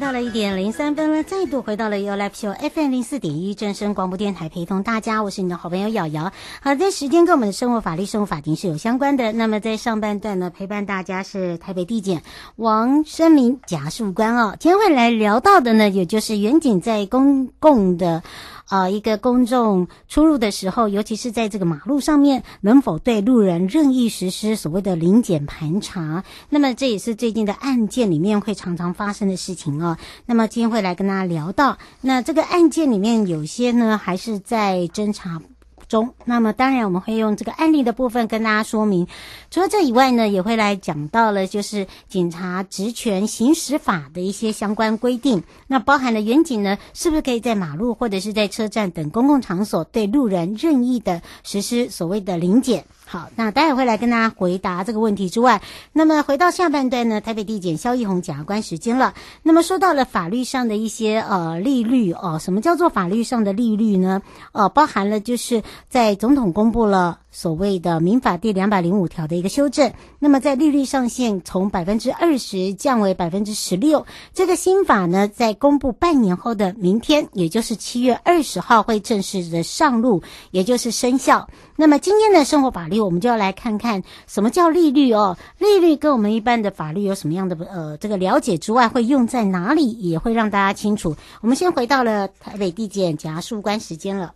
到了一点零三分了，再度回到了 You Live Show FM 零四点一正声广播电台，陪同大家，我是你的好朋友瑶瑶。好，这时间跟我们的生活法律、生活法庭是有相关的。那么在上半段呢，陪伴大家是台北地检王生明贾树官哦。今天会来聊到的呢，也就是远景在公共的。啊、一个公众出入的时候，尤其是在这个马路上面，能否对路人任意实施所谓的临检盘查？那么这也是最近的案件里面会常常发生的事情哦。那么今天会来跟大家聊到，那这个案件里面有些呢，还是在侦查中，那么当然我们会用这个案例的部分跟大家说明。除了这以外呢，也会来讲到了就是警察职权行使法的一些相关规定。那包含了远景呢，是不是可以在马路或者是在车站等公共场所对路人任意的实施所谓的临检？好，那待会会来跟大家回答这个问题之外，那么回到下半段呢，台北地检萧义宏检察官时间了。那么说到了法律上的一些呃利率哦，什么叫做法律上的利率呢？呃，包含了就是在总统公布了。所谓的民法第两百零五条的一个修正，那么在利率上限从百分之二十降为百分之十六。这个新法呢，在公布半年后的明天，也就是七月二十号会正式的上路，也就是生效。那么今天的生活法律，我们就要来看看什么叫利率哦。利率跟我们一般的法律有什么样的呃这个了解之外，会用在哪里，也会让大家清楚。我们先回到了台北地检检察官时间了。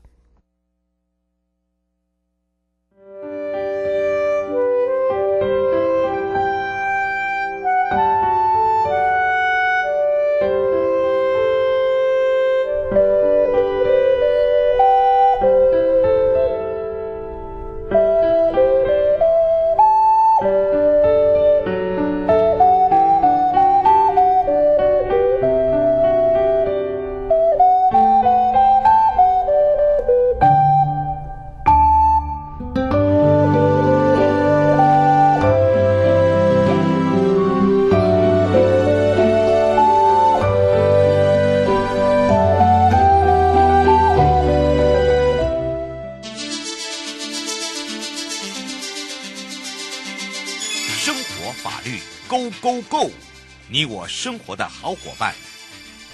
我生活的好伙伴，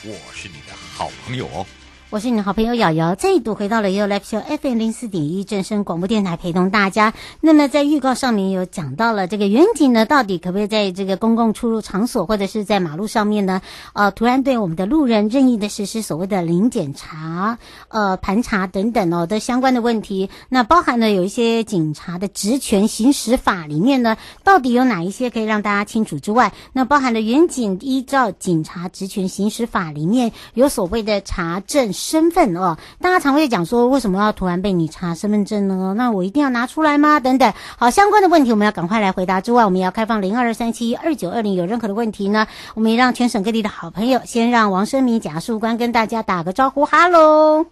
我是你的好朋友哦。我是你的好朋友瑶瑶，再度回到了由 Live Show FM 零四点一正声广播电台，陪同大家。那么在预告上面有讲到了这个员警呢，到底可不可以在这个公共出入场所或者是在马路上面呢，呃，突然对我们的路人任意的实施所谓的零检查、呃盘查等等哦的相关的问题。那包含了有一些警察的职权行使法里面呢，到底有哪一些可以让大家清楚之外，那包含了员警依照警察职权行使法里面有所谓的查证。身份哦，大家常会讲说，为什么要突然被你查身份证呢？那我一定要拿出来吗？等等，好，相关的问题我们要赶快来回答。之外，我们也要开放零二三七二九二零，有任何的问题呢，我们也让全省各地的好朋友先让王生明检事官跟大家打个招呼，哈喽。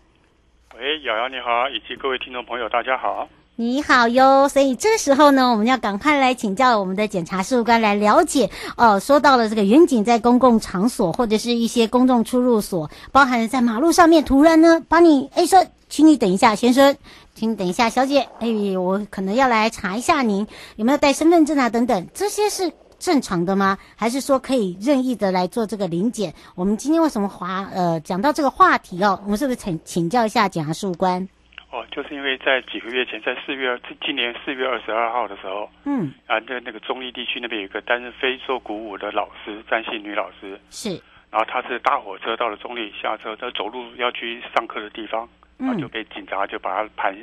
喂，瑶瑶你好，以及各位听众朋友，大家好。你好哟，所以这时候呢，我们要赶快来请教我们的检察事务官来了解哦。说到了这个员警在公共场所或者是一些公众出入所，包含在马路上面，突然呢把你哎说，请你等一下，先生，请你等一下，小姐，哎，我可能要来查一下您有没有带身份证啊，等等，这些是正常的吗？还是说可以任意的来做这个临检？我们今天为什么话呃讲到这个话题哦？我们是不是请请教一下检察事务官？哦，就是因为在几个月前，在四月今年四月二十二号的时候，嗯，啊，在那个中立地区那边有一个担任非洲鼓舞的老师，詹姓女老师，是。然后她是搭火车到了中立，下车，她走路要去上课的地方，然后就被警察就把她盘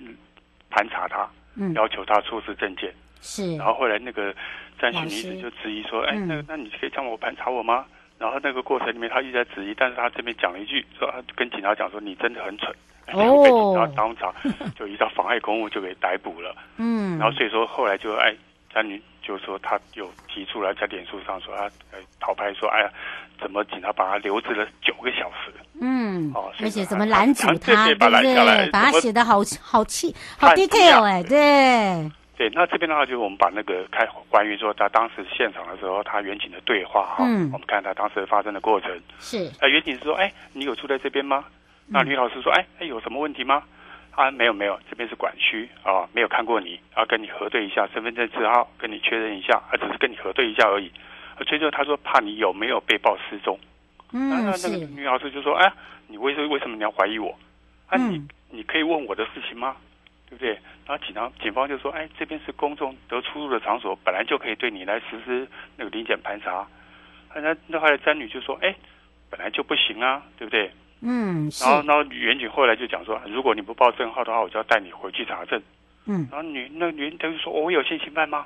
盘查她，嗯，要求她出示证件。是。然后后来那个詹姓女子就质疑说：“哎，那那你可以让我盘查我吗？”然后那个过程里面他一直在质疑，但是他这边讲了一句，说他跟警察讲说：“你真的很蠢。”哦。被警察当场 就依照妨碍公务就给逮捕了。嗯。然后所以说后来就哎，詹女。就说，她有提出来在脸书上说他呃讨拍说，哎呀，怎么警察把他留置了九个小时？嗯，哦，而且怎么拦阻他，他对不对？把他写的好好气，好 detail 哎，对。对，那这边的话，就是我们把那个开关于说他当时现场的时候，他远景的对话哈，嗯，我们看他当时发生的过程。是。呃，员警说，哎，你有住在这边吗？那女老师说，哎，哎，有什么问题吗？啊，没有没有，这边是管区啊，没有看过你，啊，跟你核对一下身份证字号，跟你确认一下，啊，只是跟你核对一下而已。啊，最后他说怕你有没有被报失踪。嗯，那那个女老师就说，哎，你为什为什么你要怀疑我？啊，你、嗯、你可以问我的事情吗？对不对？然后警察警方就说，哎，这边是公众得出入的场所，本来就可以对你来实施那个临检盘查。那那后来詹女就说，哎，本来就不行啊，对不对？嗯，然后，然后员警后来就讲说，如果你不报证号的话，我就要带你回去查证。嗯，然后女那女他就说，我有现行犯吗？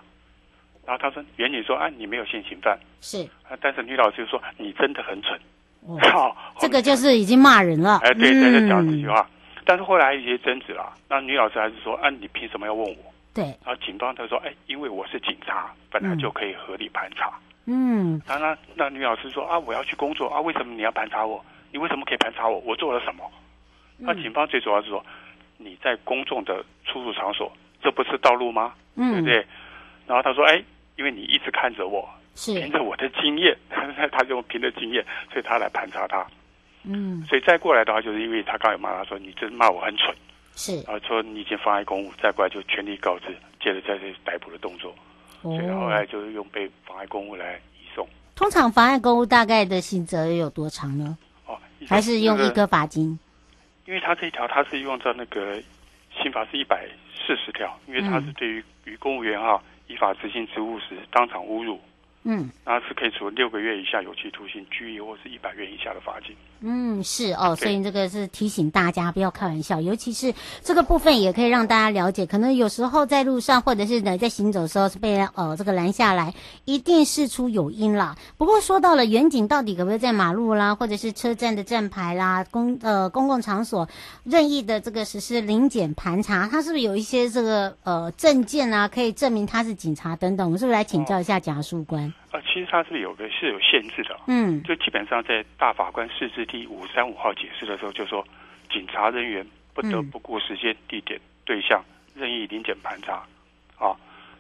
然后他说，袁警说，啊，你没有现行犯。是，啊，但是女老师就说，你真的很蠢。哦，这个就是已经骂人了。哎，对，在这讲这句话。嗯、但是后来有一些争执啦，那女老师还是说，啊，你凭什么要问我？对。然后警方他说，哎，因为我是警察，本来就可以合理盘查。嗯。然后那那女老师说，啊，我要去工作啊，为什么你要盘查我？你为什么可以盘查我？我做了什么？那警方最主要是说，你在公众的出入场所，这不是道路吗？嗯，对不对？然后他说：“哎，因为你一直看着我，是凭着我的经验，他就凭着经验，所以他来盘查他。嗯，所以再过来的话，就是因为他刚才骂他说你真骂我很蠢，是，然后说你已经妨碍公务，再过来就全力告知，接着在这逮捕的动作，哦、所以后来就是用被妨碍公务来移送。通常妨碍公务大概的刑责有多长呢？”还是用一个罚金，因为他这一条他是用在那个刑法是一百四十条，因为他是对于于公务员哈依法执行职务时当场侮辱。嗯，那是可以处六个月以下有期徒刑、拘役或是一百元以下的罚金。嗯，是哦，所以这个是提醒大家不要开玩笑，尤其是这个部分也可以让大家了解，可能有时候在路上或者是呢在行走的时候是被呃这个拦下来，一定事出有因啦。不过说到了远景到底可不可以在马路啦，或者是车站的站牌啦、公呃公共场所任意的这个实施临检盘查，他是不是有一些这个呃证件啊可以证明他是警察等等？我们是不是来请教一下检察事啊，其实它是有个是有限制的，嗯，就基本上在大法官释字第五三五号解释的时候，就说警察人员不得不顾时间、地点、对象任意临检盘查。啊，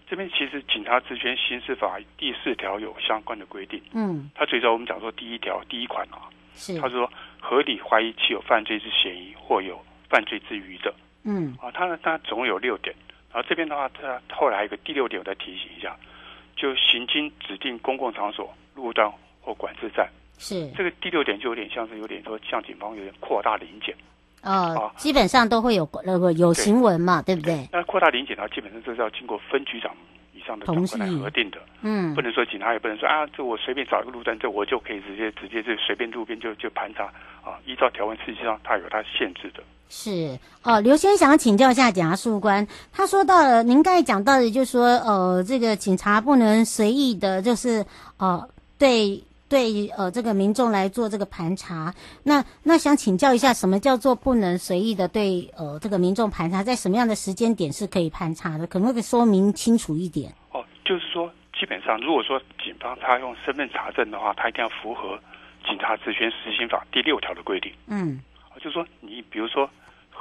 这边其实警察职权刑事法第四条有相关的规定，嗯，他最早我们讲说第一条第一款啊，是，他说合理怀疑其有犯罪之嫌疑或有犯罪之余的，嗯，啊，他他总共有六点，然后这边的话，他后来还有一个第六点，我再提醒一下。就行经指定公共场所、路段或管制站，是。这个第六点就有点像是有点说，向警方有点扩大临检，呃、哦，基本上都会有那个有行文嘛，对，对不对？那扩大临检的话，基本上就是要经过分局长以上的长官来核定的，嗯，不能说警察也不能说啊，这我随便找一个路段，这我就可以直接直接就随便路边就就盘查啊，依照条文实际上它有它限制的。是。哦，刘先想要请教一下检察事务官，他说到了，您刚才讲到的，就是说，呃，这个警察不能随意的，就是呃，对对，呃，这个民众来做这个盘查。那那想请教一下，什么叫做不能随意的对呃这个民众盘查？在什么样的时间点是可以盘查的？可不可以说明清楚一点？哦，就是说，基本上如果说警方他用身份查证的话，他一定要符合《警察职权实行法》第六条的规定。嗯，就是说，你比如说。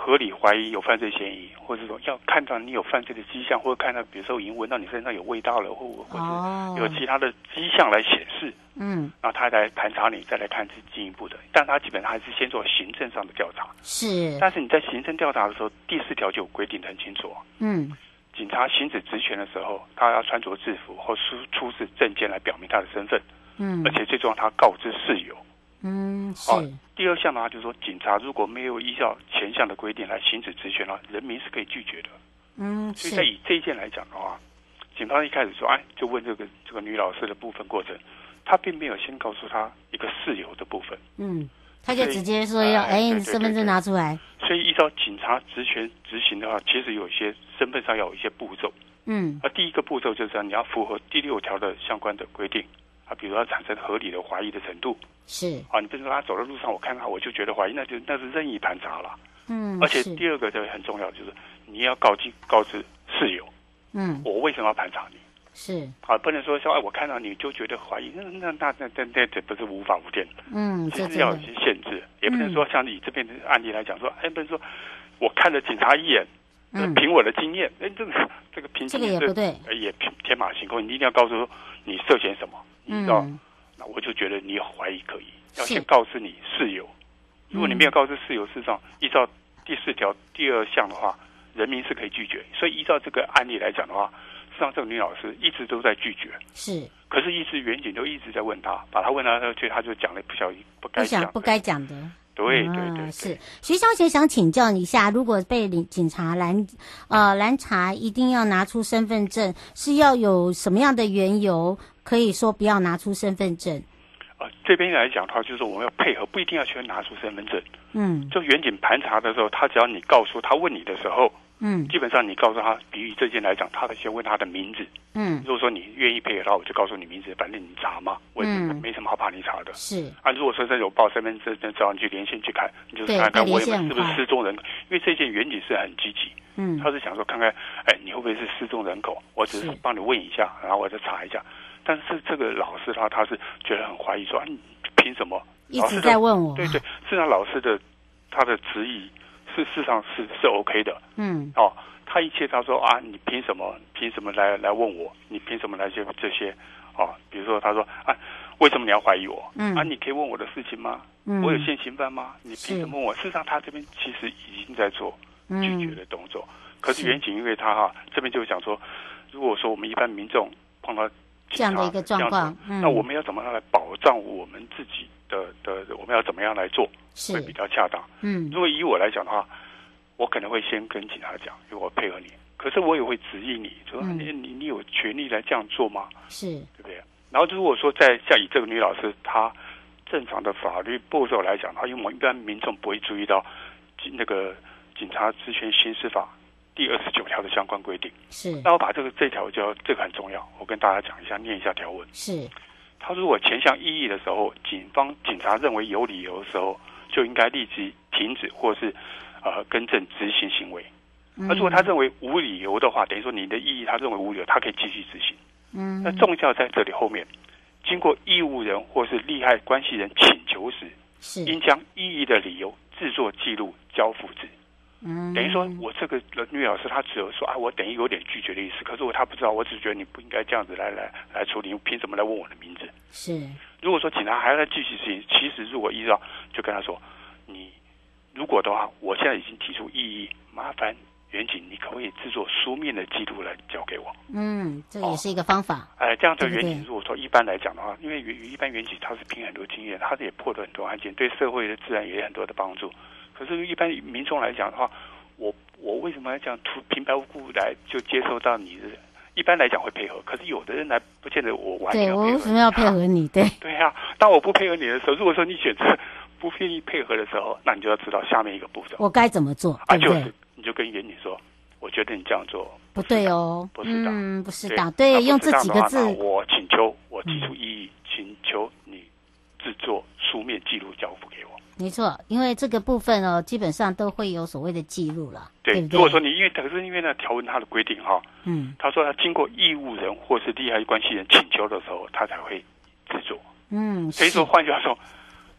合理怀疑有犯罪嫌疑，或者说要看到你有犯罪的迹象，或者看到比如说已经闻到你身上有味道了，或或者有其他的迹象来显示，嗯，然后他来盘查你，再来看是进一步的。但他基本上还是先做行政上的调查。是。但是你在行政调查的时候，第四条就有规定得很清楚。嗯。警察行使职权的时候，他要穿着制服或出出示证件来表明他的身份。嗯。而且最重要，他告知事由。嗯，是。哦，第二项的话就是说，警察如果没有依照前项的规定来行使职权的话，人民是可以拒绝的。嗯，所以在以这一件来讲的话，警方一开始说，哎，就问这个这个女老师的部分过程，他并没有先告诉他一个事由的部分。嗯，他就直接说要，哎，你身份证拿出来。所以依照警察职权执行的话，其实有一些身份上要有一些步骤。嗯，啊第一个步骤就是你要符合第六条的相关的规定。啊，比如要产生合理的怀疑的程度，是啊，你比如说他走在路上，我看他我就觉得怀疑，那就那是任意盘查了。嗯，而且第二个就很重要，就是你要告知告知室友。嗯，我为什么要盘查你？是啊，不能说说哎，我看到你就觉得怀疑，那那那那那那这不是无法无天。嗯，其实要有些限制，也不能说像你这边的案例来讲说，哎，不能说我看了警察一眼，嗯，凭我的经验，哎，这个这个凭这个也不对，也天马行空，你一定要告诉说你涉嫌什么。嗯，那我就觉得你有怀疑可以，要先告知你事由。如果你没有告知事由，事实上依照第四条第二项的话，人民是可以拒绝。所以依照这个案例来讲的话，上这个女老师一直都在拒绝。是，可是，一直员警都一直在问他，把她问她，她她就讲了不小心不该讲不该讲的。对对对，对，是徐小姐想请教你一下，如果被警察拦呃拦查，一定要拿出身份证，是要有什么样的缘由？可以说不要拿出身份证。呃，这边来讲的话，就是我们要配合，不一定要去拿出身份证。嗯，就员警盘查的时候，他只要你告诉他问你的时候，嗯，基本上你告诉他，比喻这件来讲，他得先问他的名字。嗯，如果说你愿意配合的话，我就告诉你名字，反正你查嘛，我也没什么好怕你查的。是啊，如果说真有报身份证，只要你去连线去看，你就看看我有没有是不是失踪人口，因为这件远景是很积极。嗯，他是想说看看，哎，你会不会是失踪人口？我只是帮你问一下，然后我再查一下。但是这个老师他他是觉得很怀疑，说啊，你凭什么？一直在问我。对对，事实上老师的他的质疑是事实上是是 OK 的。嗯。哦，他一切他说啊，你凭什么？凭什么来来问我？你凭什么来这这些？哦，比如说他说啊，为什么你要怀疑我？嗯。啊，你可以问我的事情吗？嗯。我有现行犯吗？你凭什么问我？事实上他这边其实已经在做拒绝的动作。嗯。可是远景因为他哈这边就讲说，如果说我们一般民众碰到。这样的一个状况，嗯，那我们要怎么样来保障我们自己的的？我们要怎么样来做会比较恰当？嗯，如果以我来讲的话，我可能会先跟警察讲，因为我配合你，可是我也会质疑你，说你你你有权利来这样做吗？是，对不对？然后如果说在像以这个女老师她正常的法律步骤来讲的话，因为我们一般民众不会注意到那个警察职权行使法。第二十九条的相关规定是，那我把这个这条就这个很重要，我跟大家讲一下，念一下条文。是，他如果前项异议的时候，警方警察认为有理由的时候，就应该立即停止或是呃更正执行行为。那、嗯、如果他认为无理由的话，等于说你的异议他认为无理由，他可以继续执行。嗯，那重要在这里后面，经过义务人或是利害关系人请求时，是应将异议的理由制作记录交付之。嗯，等于说，我这个女老师她只有说啊，我等于有点拒绝的意思。可是我她不知道，我只觉得你不应该这样子来来来处理，凭什么来问我的名字？是。如果说警察还要再继续执行，其实如果依照，就跟他说，你如果的话，我现在已经提出异议，麻烦员警，你可不可以制作书面的记录来交给我？嗯，这也是一个方法。哎、哦呃，这样的远景，如果说一般来讲的话，因为一般远景他是凭很多经验，他也破了很多案件，对社会的治安也有很多的帮助。可是，一般民众来讲的话，我我为什么要这样突平白无故来就接受到你的？一般来讲会配合，可是有的人来不见得我完全要配合。对，我为什么要配合你？对 对呀、啊，当我不配合你的时候，如果说你选择不愿意配合的时候，那你就要知道下面一个步骤，我该怎么做？啊，就是你就跟员警说，我觉得你这样做不对哦，不适当，嗯，不适当。对，用这几个字，我请求，我提出异议，嗯、请求你制作书面记录交。没错，因为这个部分哦，基本上都会有所谓的记录了。对，对对如果说你因为可是因为那条文它的规定哈，嗯，他说他经过义务人或是利害关系人请求的时候，他才会制作。嗯，所以说换句话说，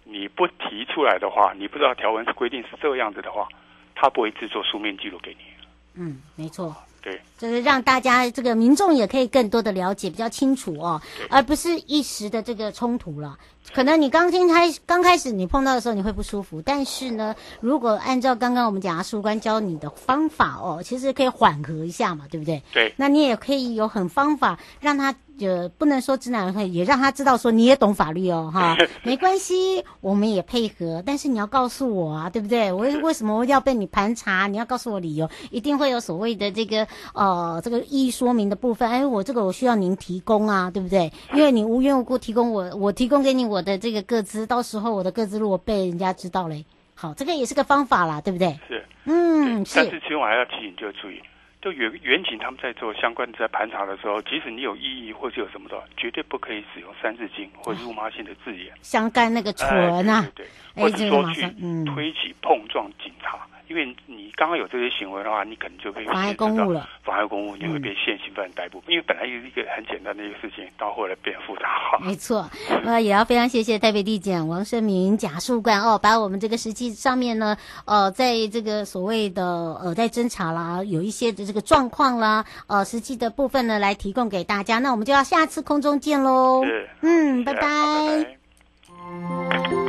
你不提出来的话，你不知道条文是规定是这个样子的话，他不会制作书面记录给你。嗯，没错。对，就是让大家这个民众也可以更多的了解，比较清楚哦，而不是一时的这个冲突了。可能你刚进开刚开始你碰到的时候你会不舒服，但是呢，如果按照刚刚我们讲的书官教你的方法哦，其实可以缓和一下嘛，对不对？对。那你也可以有很方法让他呃不能说知难而退，也让他知道说你也懂法律哦，哈，没关系，我们也配合，但是你要告诉我啊，对不对？我为什么要被你盘查？你要告诉我理由，一定会有所谓的这个呃这个异议说明的部分。哎，我这个我需要您提供啊，对不对？因为你无缘无故提供我，我提供给你我。的这个个资，到时候我的个资如果被人家知道嘞，好，这个也是个方法啦，对不对？是，嗯，是。但是其实我还要提醒，就要注意，就远远景他们在做相关的在盘查的时候，即使你有异议或是有什么的，绝对不可以使用三字经或辱骂性的字眼，相干那个蠢啊，对，对，对，或者说去推挤碰撞警察。嗯因为你刚刚有这些行为的话，你可能就被妨碍公务了。妨碍公务，你会被现行犯逮捕。嗯、因为本来有一个很简单的一个事情，到后来变复杂。没错，那，也要非常谢谢台北地检王胜明贾树冠哦，把我们这个实际上面呢，呃，在这个所谓的呃，在侦查啦，有一些的这个状况啦，呃，实际的部分呢，来提供给大家。那我们就要下次空中见喽。是，嗯，拜拜。拜拜。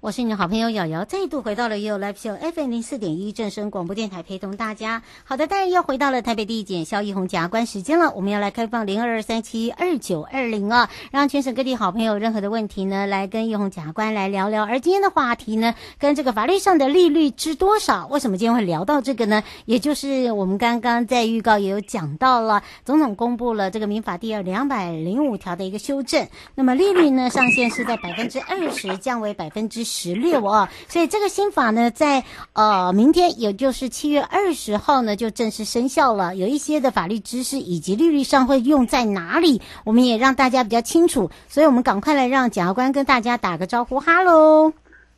我是你的好朋友瑶瑶，再度回到了 You Live Show FM 零四点一正声广播电台，陪同大家。好的，当然又回到了台北地检萧奕弘检察官时间了。我们要来开放零二二三七二九二零啊，让全省各地好朋友任何的问题呢，来跟奕弘检察官来聊聊。而今天的话题呢，跟这个法律上的利率知多少？为什么今天会聊到这个呢？也就是我们刚刚在预告也有讲到了，总统公布了这个民法第二两百零五条的一个修正，那么利率呢上限是在百分之二十，降为百分之十六啊，所以这个新法呢，在呃明天，也就是七月二十号呢，就正式生效了。有一些的法律知识以及利率上会用在哪里，我们也让大家比较清楚。所以我们赶快来让检察官跟大家打个招呼，哈喽，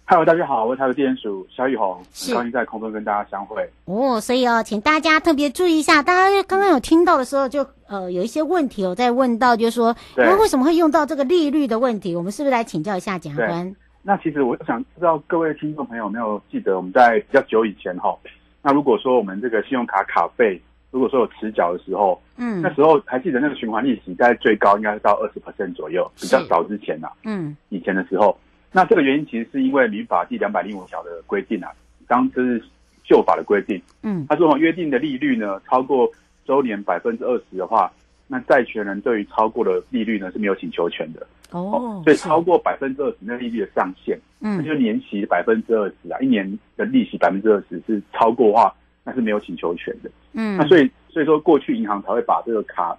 哈喽，大家好，我是台北地检署萧玉红，很高兴在空中跟大家相会。哦，所以哦，请大家特别注意一下，大家刚刚有听到的时候就，就呃有一些问题有在问到，就是说，那为什么会用到这个利率的问题？我们是不是来请教一下检察官？那其实我想知道各位听众朋友有没有记得我们在比较久以前哈，那如果说我们这个信用卡卡费如果说有迟缴的时候，嗯，那时候还记得那个循环利息在最高应该是到二十 percent 左右，比较早之前呐，嗯，以前的时候，那这个原因其实是因为民法第两百零五条的规定啊，当这是旧法的规定，嗯，他说约定的利率呢超过周年百分之二十的话，那债权人对于超过的利率呢是没有请求权的。哦，所以超过百分之二十那利率的上限，嗯，那就年息百分之二十啊，一年的利息百分之二十是超过的话，那是没有请求权的。嗯，那所以所以说过去银行才会把这个卡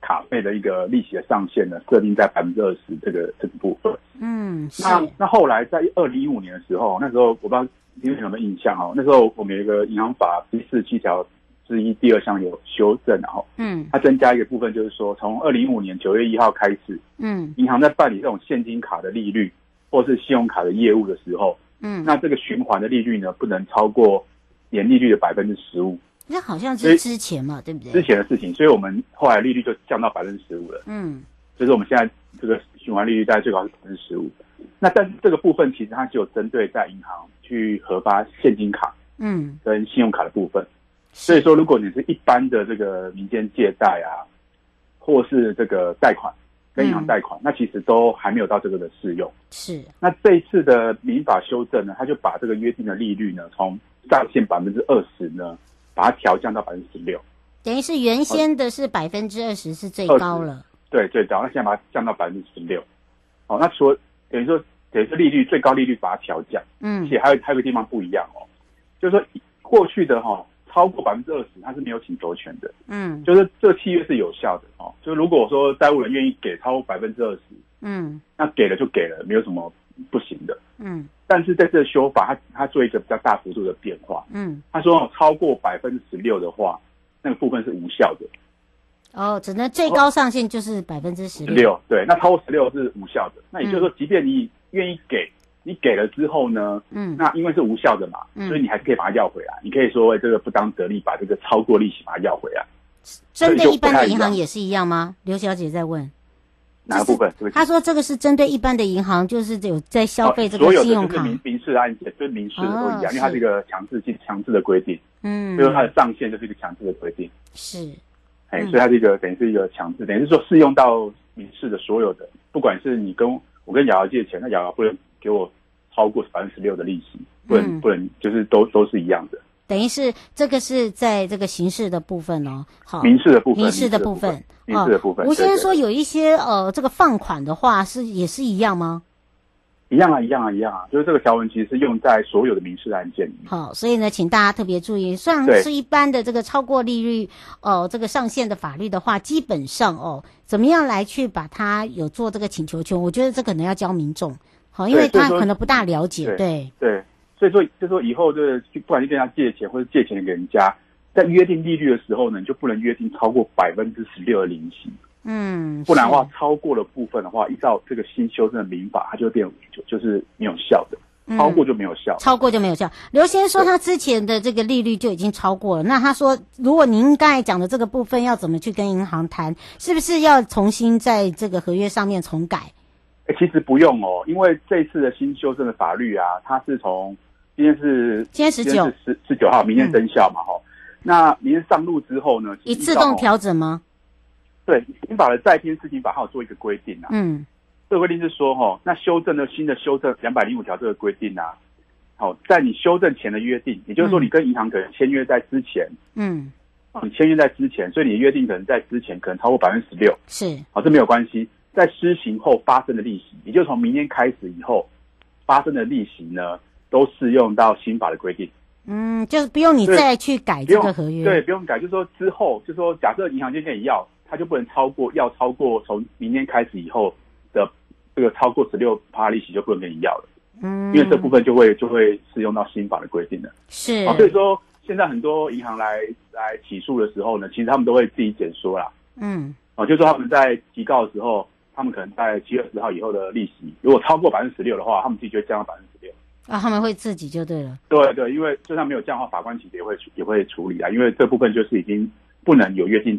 卡费的一个利息的上限呢设定在百分之二十这个这个部分。嗯，那那后来在二零一五年的时候，那时候我不知道你有什么印象哦，那时候我们有一个银行法第四十七条。之一第二项有修正，然后，嗯，它增加一个部分，就是说，从二零一五年九月一号开始，嗯，银行在办理这种现金卡的利率或是信用卡的业务的时候，嗯，那这个循环的利率呢，不能超过年利率的百分之十五。那好像是之前嘛，对不对？之前的事情，所以我们后来利率就降到百分之十五了。嗯，所以说我们现在这个循环利率大概最高是百分之十五。那但是这个部分其实它只有针对在银行去核发现金卡，嗯，跟信用卡的部分。所以说，如果你是一般的这个民间借贷啊，或是这个贷款跟银行贷款，嗯，那其实都还没有到这个的适用。是。那这一次的民法修正呢，他就把这个约定的利率呢，从上限百分之二十呢，把它调降到百分之十六。等于是原先的是百分之二十是最高了。对，最高。那现在把它降到百分之十六。哦，那除了等于说等于说利率最高利率把它调降，嗯，而且还有还有个地方不一样哦，就是说过去的哈、哦。超过百分之二十，他是没有请求权的。嗯，就是这个契约是有效的哦。就如果说债务人愿意给超过百分之二十，嗯，那给了就给了，没有什么不行的。嗯，但是在这个修法，他他做一个比较大幅度的变化。嗯，他说超过百分之十六的话，那个部分是无效的。哦，只能最高上限就是百分之十六。对，那超过十六是无效的。那也就是说，即便你愿意给。你给了之后呢？嗯，那因为是无效的嘛，嗯，所以你还是可以把它要回来。你可以说为这个不当得利，把这个超过利息把它要回来。针对一般的银行也是一样吗？刘小姐在问哪个部分？他说这个是针对一般的银行，就是有在消费这个信用卡。哦、所有的民民事案件，就是民事的都一样，哦、因为它是一个强制性强制的规定。嗯，就是它的上限就是一个强制的规定。是，哎、嗯，所以它是一个等于是一个强制，等于是说适用到民事的所有的，不管是你跟我跟瑶瑶借钱，那瑶瑶不能给我。超过百分之十六的利息，不能、嗯、不能，就是都都是一样的。等于是这个是在这个刑事的部分哦，好，民事的部分，民事的部分，民事的部分。吴先生说有一些呃，这个放款的话是也是一样吗？一样啊，一样啊，一样啊，就是这个条文其实是用在所有的民事案件里面。好，所以呢，请大家特别注意，虽然是一般的这个超过利率呃这个上限的法律的话，基本上哦，怎么样来去把它有做这个请求权，我觉得这可能要教民众。好，因为他可能不大了解，对对，对，所以说，就说以后就是，不管你跟他借钱或者借钱给人家，在约定利率的时候呢，你就不能约定超过百分之十六的利息，嗯，不然的话，超过了部分的话，依照这个新修正的民法，它就会变就就是没有效的，超过就没有效，超过就没有效。刘先生说他之前的这个利率就已经超过了，那他说，如果您刚才讲的这个部分要怎么去跟银行谈，是不是要重新在这个合约上面重改？哎、欸，其实不用哦，因为这一次的新修正的法律啊，它是从今天是今天十九十十九号，明天生效嘛，哈、嗯。那明天上路之后呢，一自动调整吗？对，民法的债编事情法还有做一个规定啊。嗯，这个规定是说，哈，那修正的新的修正两百零五条这个规定啊，好，在你修正前的约定，也就是说，你跟银行可能签约在之前，嗯，你签约在之前，所以你的约定可能在之前可能超过百分之十六，是，好，这没有关系。在施行后发生的利息，也就从明天开始以后发生的利息呢，都适用到新法的规定。嗯，就是不用你再去改这个合约。对，不用改，就是说之后，就是说假设银行今天跟你要，他就不能超过，要超过从明天开始以后的这个超过十六趴利息就不能跟你要了。嗯，因为这部分就会就会适用到新法的规定了。是。啊，所以说现在很多银行来来起诉的时候呢，其实他们都会自己减缩啦。嗯。啊，就是说他们在提告的时候。他们可能在七月十号以后的利息，如果超过百分之十六的话，他们自己就会降到百分之十六。啊，他们会自己就对了。对对，因为就算没有降的话，法官其实也会也会处理啊。因为这部分就是已经不能有约定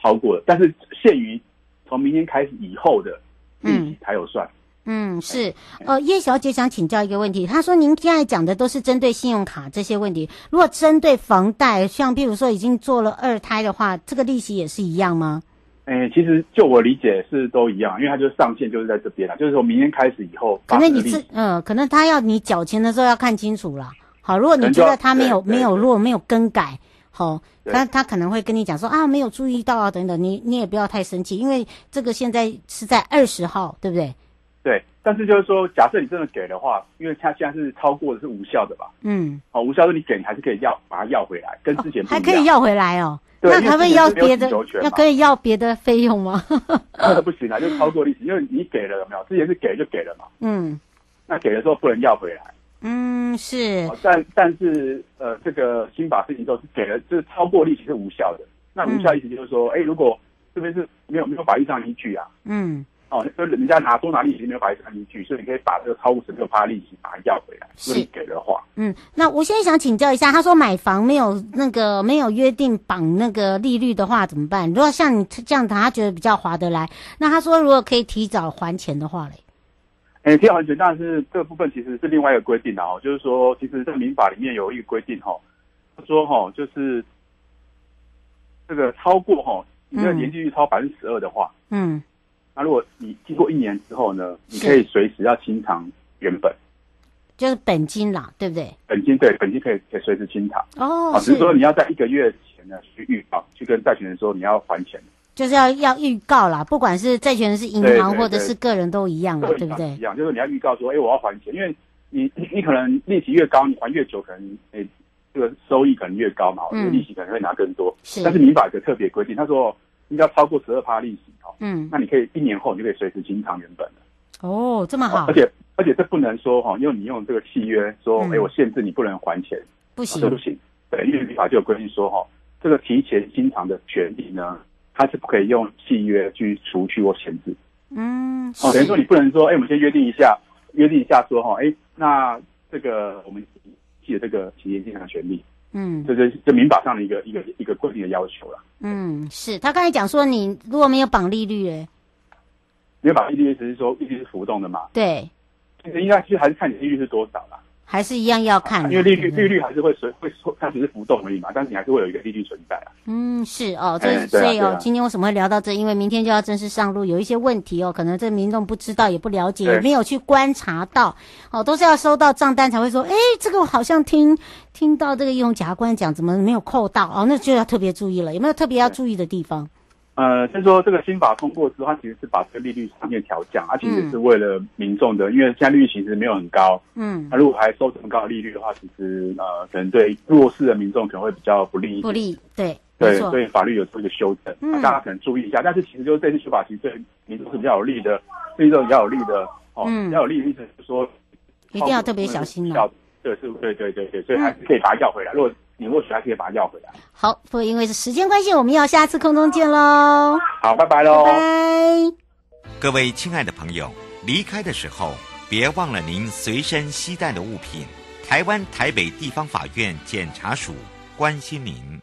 超过了，但是限于从明天开始以后的利息才有算。嗯，是。呃，叶小姐想请教一个问题，她说您现在讲的都是针对信用卡这些问题，如果针对房贷，像譬如说已经做了二胎的话，这个利息也是一样吗？哎、欸，其实就我理解是都一样，因为它就是上限就是在这边了，就是从明天开始以后，可能你是嗯，可能他要你缴钱的时候要看清楚了。好，如果你觉得他没有没有如果没有更改，好，他他可能会跟你讲说啊，没有注意到啊等等，你你也不要太生气，因为这个现在是在二十号，对不对？对，但是就是说，假设你真的给的话，因为他现在是超过的是无效的吧？嗯，好，无效的你给你还是可以要把它要回来，跟之前还可以要回来哦。那他们要别的，要可以要别的费用吗？不行啊，就超过利息，因为你给了有没有？之前是给就给了嘛。嗯，那给的时候不能要回来。嗯，是。但但是呃，这个新法施行之后是给了，就是超过利息是无效的。那无效意思就是说，哎、嗯欸，如果这边是没有没有法律上依据啊。嗯。哦，那人家拿多拿利息没有法律上依据，所以你可以把这个超过十六趴利息把它要回来。是给的话，嗯，那我现在想请教一下，他说买房没有那个没有约定绑那个利率的话怎么办？如果像你这样他觉得比较划得来，那他说如果可以提早还钱的话嘞？哎、欸，提早还钱，但是这个部分其实是另外一个规定的哦，就是说，其实这个民法里面有一个规定哈，他说哈，就是这个超过哈，你的年利率超百分之十二的话，嗯，那如果你经过一年之后呢，你可以随时要清偿原本，就是本金啦，对不对？本金对，本金可以可以随时清偿哦，只是说你要在一个月前呢去预告，去跟债权人说你要还钱。就是要要预告啦，不管是债权人是银行或者是个人都一样了，对不对？一样，就是你要预告说，哎，我要还钱，因为你你可能利息越高，你还越久，可能哎这个收益可能越高嘛，嗯，利息可能会拿更多。是，但是民法有个特别规定，他说应该要超过十二趴利息哦，嗯，那你可以一年后你就可以随时清偿原本了。哦，这么好。而且而且这不能说哈，因为你用这个契约说，哎，我限制你不能还钱，不行，这不行。对，因为民法就有规定说哈，这个提前清偿的权利呢。它是不可以用契约去除去或限制，嗯，哦，等于说你不能说，哎，我们先约定一下，约定一下说，哈，哎，那这个我们记得这个提前清偿权利，嗯，这是这民法上的一个一个一个规定的要求了，嗯，是。他刚才讲说，你如果没有绑利率，哎，没有绑利率，只是说利率是浮动的嘛，对，其实应该其实还是看你利率是多少啦。还是一样要看，因为利率利率还是会随会说它只是浮动而已嘛，但是你还是会有一个利率存在啊。嗯，是哦，这所以哦，今天为什么会聊到这？因为明天就要正式上路，有一些问题哦，可能这民众不知道也不了解，也没有去观察到，哦，都是要收到账单才会说，哎，这个我好像听听到这个用检察官讲，怎么没有扣到哦？那就要特别注意了，有没有特别要注意的地方？呃，先说这个新法通过之后，它其实是把这个利率上限调降，它其实是为了民众的，因为现在利率其实没有很高，嗯，那如果还收这么高的利率的话，其实呃，可能对弱势的民众可能会比较不利，不利，对，对，所以法律有做一个修正，嗯，大家可能注意一下。但是其实就是这次修法其实对民众是比较有利的，对民众比较有利的，哦，比较有利的意思就是说，一定要特别小心了，对，是，对，对，对，对，所以还是可以把它要回来。如果你或许还可以把它要回来。好，不过因为是时间关系，我们要下次空中见喽。好，拜拜喽。拜拜。各位亲爱的朋友，离开的时候别忘了您随身携带的物品。台湾台北地方法院检察署关心您。